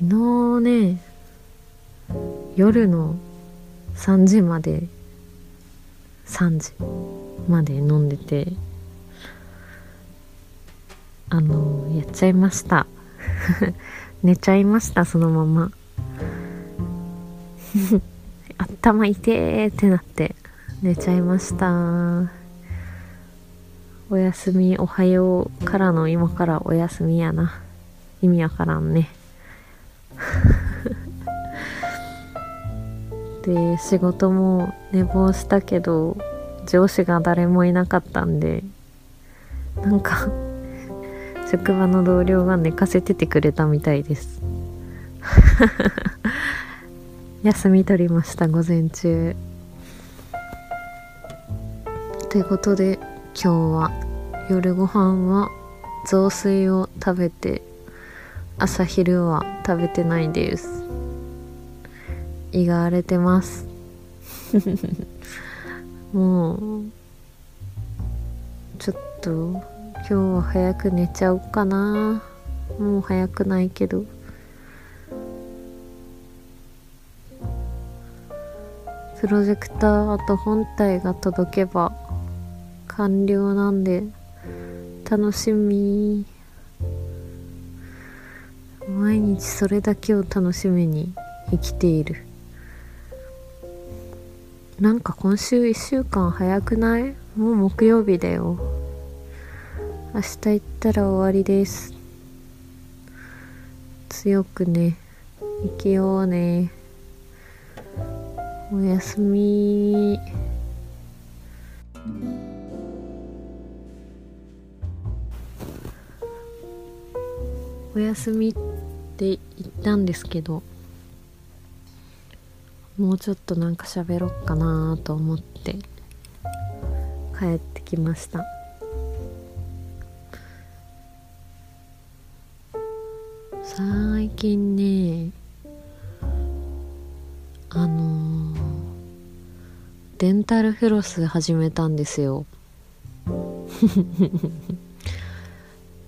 昨日ね夜の3時まで3時まで飲んでてあのやっちゃいました。寝ちゃいましたそのまま。頭痛えってなって寝ちゃいました。おやすみおはようからの今からおやすみやな。意味わからんね。で仕事も寝坊したけど上司が誰もいなかったんでなんか 職場の同僚が寝かせててくれたみたいです。休み取りました午前中。ということで今日は夜ご飯は雑炊を食べて朝昼は食べてないです。胃が荒れてます。もうちょっと今日は早く寝ちゃおうかな。もう早くないけど。プロジェクターと本体が届けば完了なんで楽しみ。毎日それだけを楽しみに生きている。なんか今週1週間早くない？もう木曜日だよ。明日行ったら終わりです。強くね。生きようね。おやすみおやすみ。って言ったんですけどもうちょっとなんか喋ろっかなと思って帰ってきました。最近ねあのー、デンタルフロス始めたんですよ。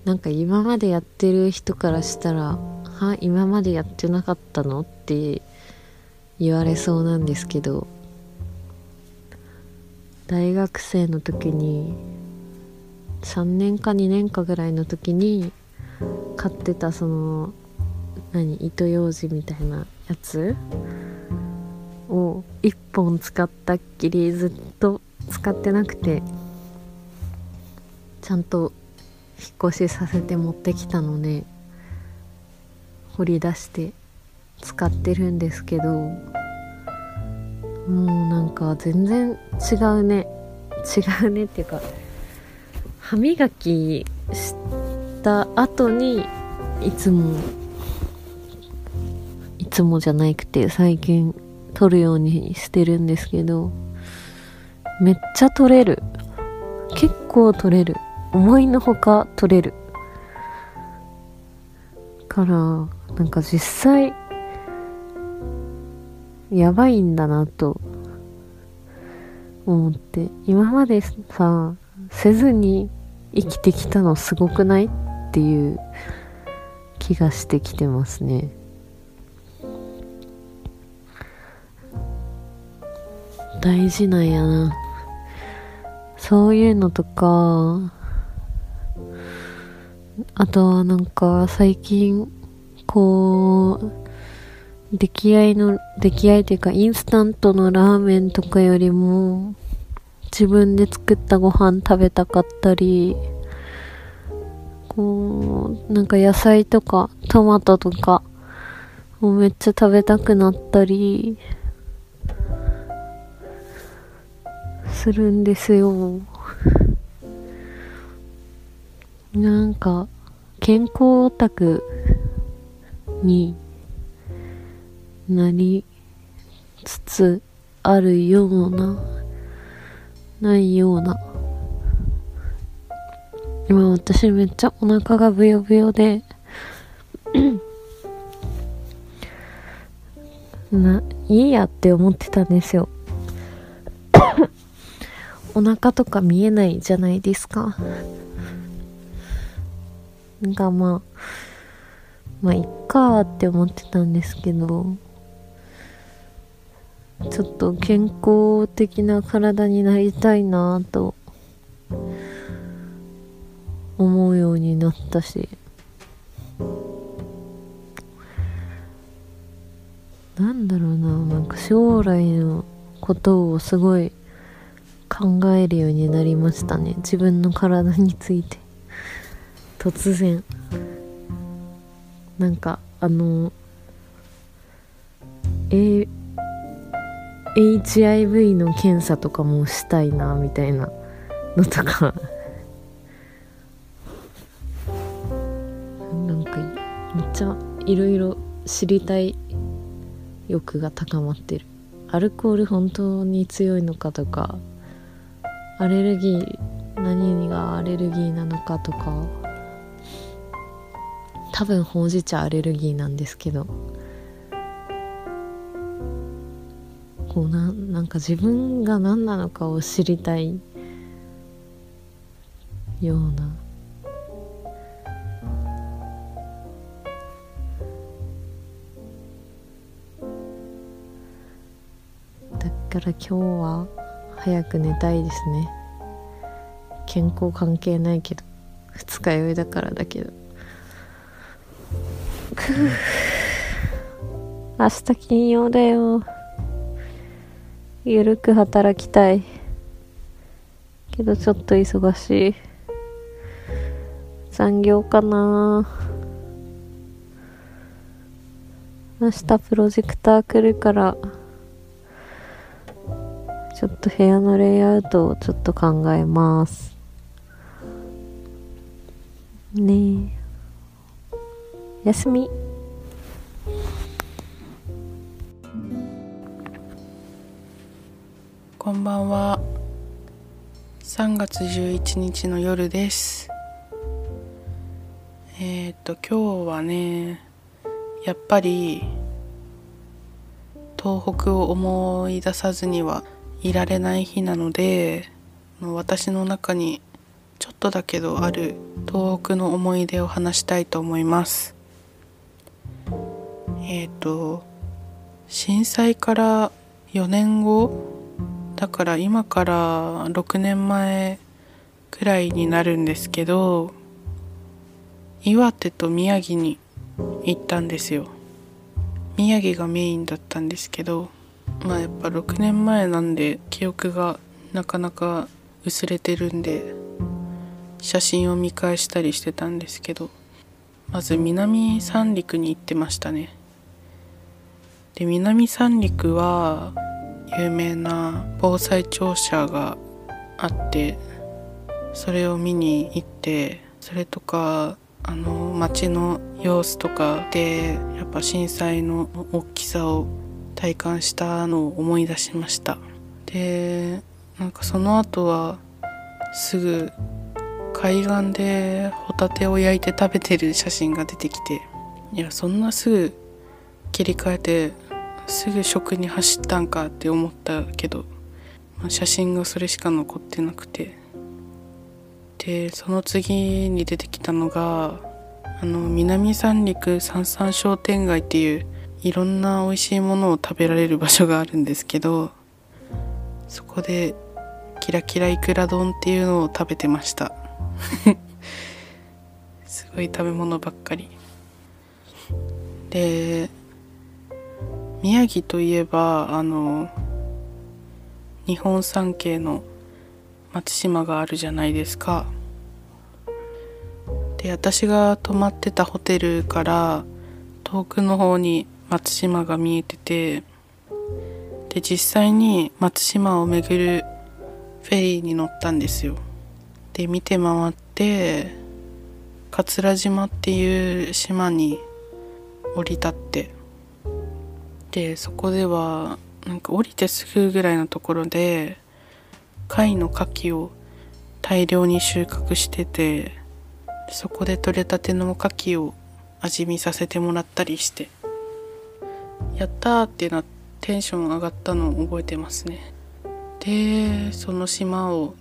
なんか今までやってる人からしたら「は今までやってなかったの?」って言われそうなんですけど大学生の時に3年か2年かぐらいの時に買ってたその何糸ようじみたいなやつ？を1本使ったっきりずっと使ってなくてちゃんと引っ越しさせて持ってきたので掘り出して使ってるんですけどもうなんか全然違うね。違うねっていうか歯磨きした後にいつもいつもじゃなくて最近取るようにしてるんですけどめっちゃ取れる。結構取れる。思いのほか取れる。からなんか実際やばいんだなと思って今までさせずに生きてきたのすごくないっていう気がしてきてますね。大事なんやな。そういうのとか。あとはなんか最近こう出来合いの出来合いっていうかインスタントのラーメンとかよりも自分で作ったご飯食べたかったりこうなんか野菜とかトマトとかもうめっちゃ食べたくなったりするんですよ。なんか健康オタクになりつつあるようなないような。今私めっちゃお腹がブヨブヨで ないいやって思ってたんですよ。お腹とか見えないじゃないですか。がまあまあいっかって思ってたんですけどちょっと健康的な体になりたいなと思うようになったしなんだろうななんか将来のことをすごい考えるようになりましたね。自分の体について。突然。なんかあの A HIV の検査とかもしたいなみたいなのとか。なんかめっちゃいろいろ知りたい欲が高まってる。アルコール本当に強いのかとかアレルギー何がアレルギーなのかとか。多分ほうじ茶アレルギーなんですけど。こうななんか自分が何なのかを知りたいような。だから今日は早く寝たいですね。健康関係ないけど。二日酔いだからだけど。く 明日金曜だよ。ゆるく働きたい。けどちょっと忙しい。残業かな。明日プロジェクター来るから。ちょっと部屋のレイアウトをちょっと考えます。ねえ。休み。こんばんは。3月11日の夜です。えっ、と今日はねやっぱり東北を思い出さずにはいられない日なので私の中にちょっとだけどある東北の思い出を話したいと思います。えっ、と震災から4年後だから今から6年前くらいになるんですけど岩手と宮城に行ったんですよ。宮城がメインだったんですけどまあやっぱ6年前なんで記憶がなかなか薄れてるんで写真を見返したりしてたんですけどまず南三陸に行ってましたね。で南三陸は有名な防災庁舎があってそれを見に行ってそれとかあの街の様子とかでやっぱ震災の大きさを体感したのを思い出しました。でなんかその後はすぐ海岸でホタテを焼いて食べてる写真が出てきていやそんなすぐ切り替えてすぐ食に走ったんかって思ったけど、まあ、写真がそれしか残ってなくて。でその次に出てきたのがあの南三陸三三商店街っていういろんな美味しいものを食べられる場所があるんですけどそこでキラキラいくら丼っていうのを食べてました。すごい食べ物ばっかり。で宮城といえばあの日本三景の松島があるじゃないですか。で私が泊まってたホテルから遠くの方に松島が見えててで実際に松島を巡るフェリーに乗ったんですよ。で見て回って桂島っていう島に降り立ってでそこではなんか降りてすぐぐらいのところで貝の牡蠣を大量に収穫しててそこで採れたての牡蠣を味見させてもらったりして。やったーってなテンション上がったのを覚えてますね。でその島を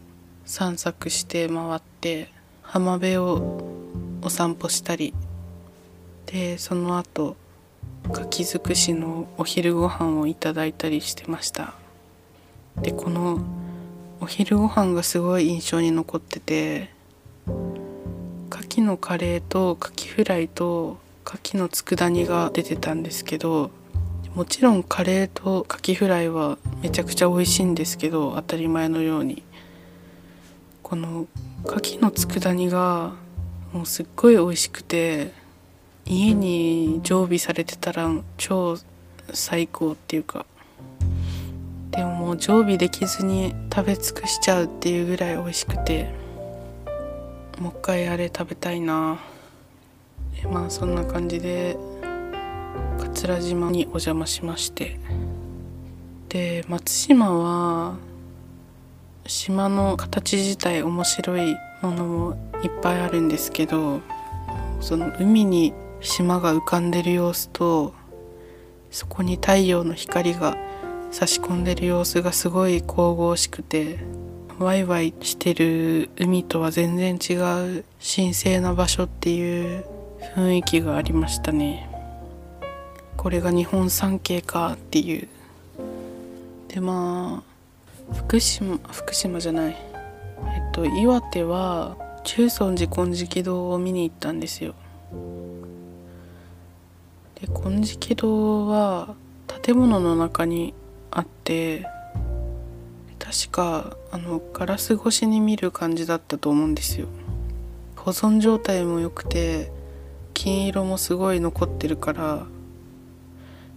散策して回って浜辺をお散歩したり。でその後柿尽くしのお昼ご飯をいただいたりしてました。でこのお昼ご飯がすごい印象に残ってて牡蠣のカレーと牡蠣フライと牡蠣の佃煮が出てたんですけどもちろんカレーとカキフライはめちゃくちゃ美味しいんですけど当たり前のように。この牡蠣の佃煮がもうすっごい美味しくて家に常備されてたら超最高っていうか。でももう常備できずに食べ尽くしちゃうっていうぐらい美味しくてもう一回あれ食べたいな。まあそんな感じで桂島にお邪魔しまして。で松島は島の形自体面白いものもいっぱいあるんですけどその海に島が浮かんでる様子とそこに太陽の光が差し込んでる様子がすごい神々しくてワイワイしてる海とは全然違う神聖な場所っていう雰囲気がありましたね。これが日本三景かっていう。でまあ福島福島じゃない。えっと岩手は中尊寺金色堂を見に行ったんですよ。で金色堂は建物の中にあって確かあのガラス越しに見る感じだったと思うんですよ。保存状態も良くて金色もすごい残ってるから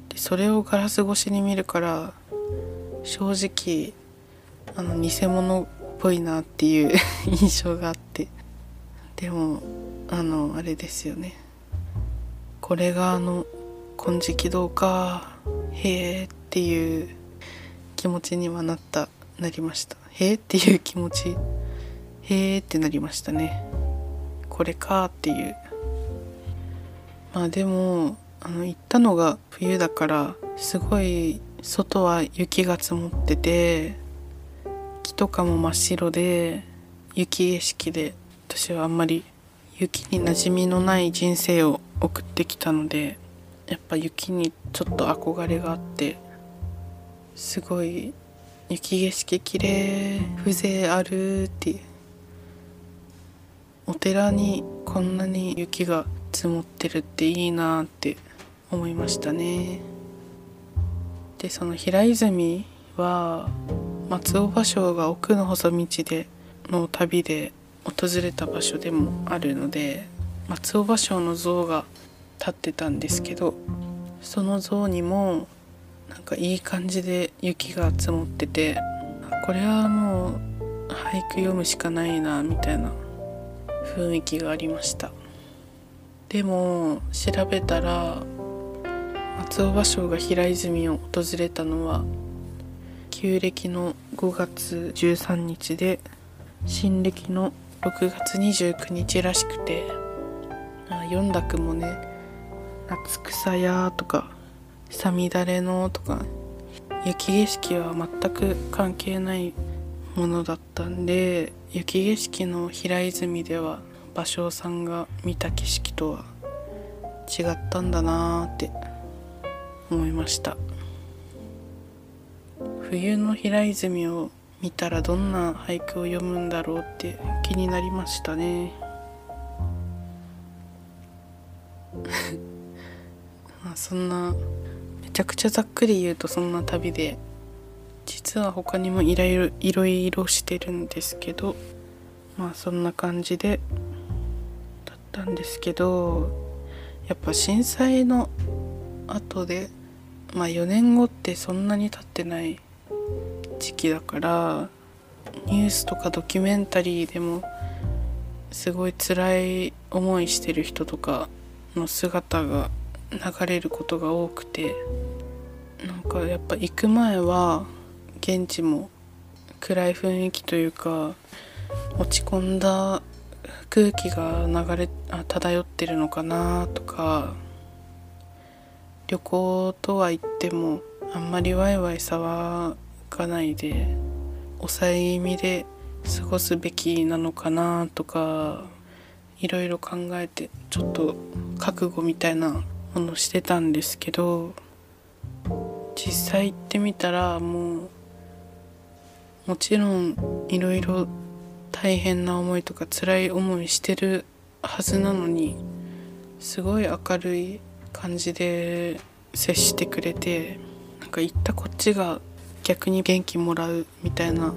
でそれをガラス越しに見るから正直あの偽物っぽいなっていう 印象があって。でもあのあれですよね。これがあの金色堂かへえっていう気持ちにはなったなりました。へえっていう気持ちへえってなりましたね。これかっていう。まあでもあの行ったのが冬だからすごい外は雪が積もってて木とかも真っ白で雪景色で私はあんまり雪に馴染みのない人生を送ってきたのでやっぱ雪にちょっと憧れがあってすごい雪景色綺麗風情あるってお寺にこんなに雪が積もってるっていいなって思いましたね。でその平泉は松尾芭蕉が奥の細道での旅で訪れた場所でもあるので松尾芭蕉の像が立ってたんですけどその像にもなんかいい感じで雪が積もっててこれはもう俳句読むしかないなみたいな雰囲気がありました。でも調べたら松尾芭蕉が平泉を訪れたのは旧暦の5月13日で新暦の6月29日らしくて読んだ句もね「夏草や」とか「さみだれの」とか雪景色は全く関係ないものだったんで雪景色の平泉では芭蕉さんが見た景色とは違ったんだなーって思いました。冬の平泉を見たらどんな俳句を読むんだろうって気になりましたね。そんなめちゃくちゃざっくり言うとそんな旅で実は他にもいろいろいろいろしてるんですけどまあそんな感じでだったんですけどやっぱ震災の後でまあ4年後ってそんなに経ってない時期だからニュースとかドキュメンタリーでもすごい辛い思いしてる人とかの姿が流れることが多くてなんかやっぱ行く前は現地も暗い雰囲気というか落ち込んだ空気が流れあ漂ってるのかなとか旅行とは言ってもあんまりワイワイ騒かないで抑え気味で過ごすべきなのかなとかいろいろ考えてちょっと覚悟みたいなものしてたんですけど実際行ってみたらもうもちろんいろいろ大変な思いとか辛い思いしてるはずなのにすごい明るい感じで接してくれてなんか行ったこっちが逆に元気もらうみたいな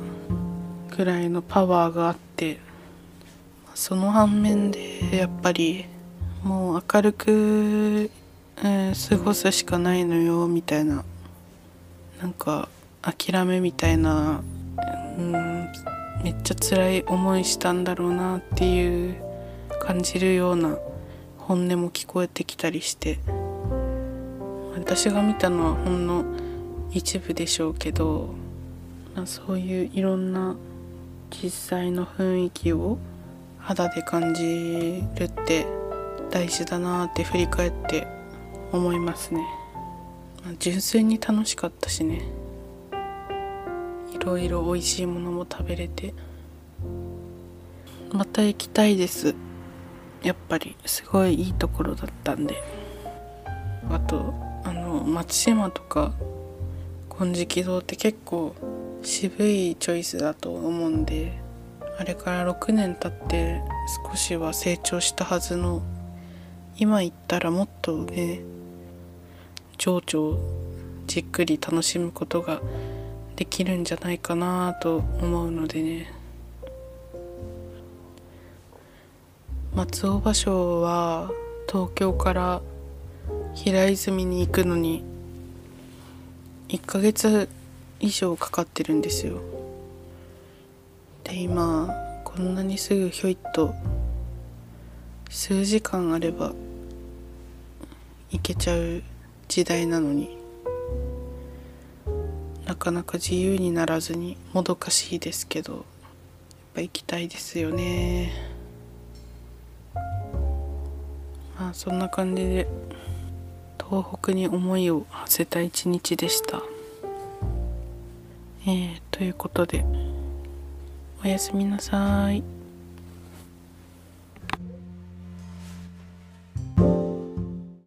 くらいのパワーがあってその反面でやっぱりもう明るく、えー、過ごすしかないのよみたいな。なんか諦めみたいな、うん、めっちゃ辛い思いしたんだろうなっていう感じるような本音も聞こえてきたりして。私が見たのはほんの一部でしょうけど、まあ、そういういろんな実際の雰囲気を肌で感じるって大事だなって振り返って思いますね、純粋に楽しかったしね。いろいろ美味しいものも食べれて。また行きたいです。やっぱりすごいいいところだったんで。あとあの松島とか金色堂って結構渋いチョイスだと思うんであれから6年経って少しは成長したはずの今言ったらもっとね情緒をじっくり楽しむことができるんじゃないかなと思うのでね。松尾芭蕉は東京から平泉に行くのに1ヶ月以上かかってるんですよ。で今こんなにすぐひょいっと数時間あれば行けちゃう時代なのになかなか自由にならずにもどかしいですけどやっぱ行きたいですよねまあそんな感じで東北に思いを馳せた一日でしたえー、ということでおやすみなさい。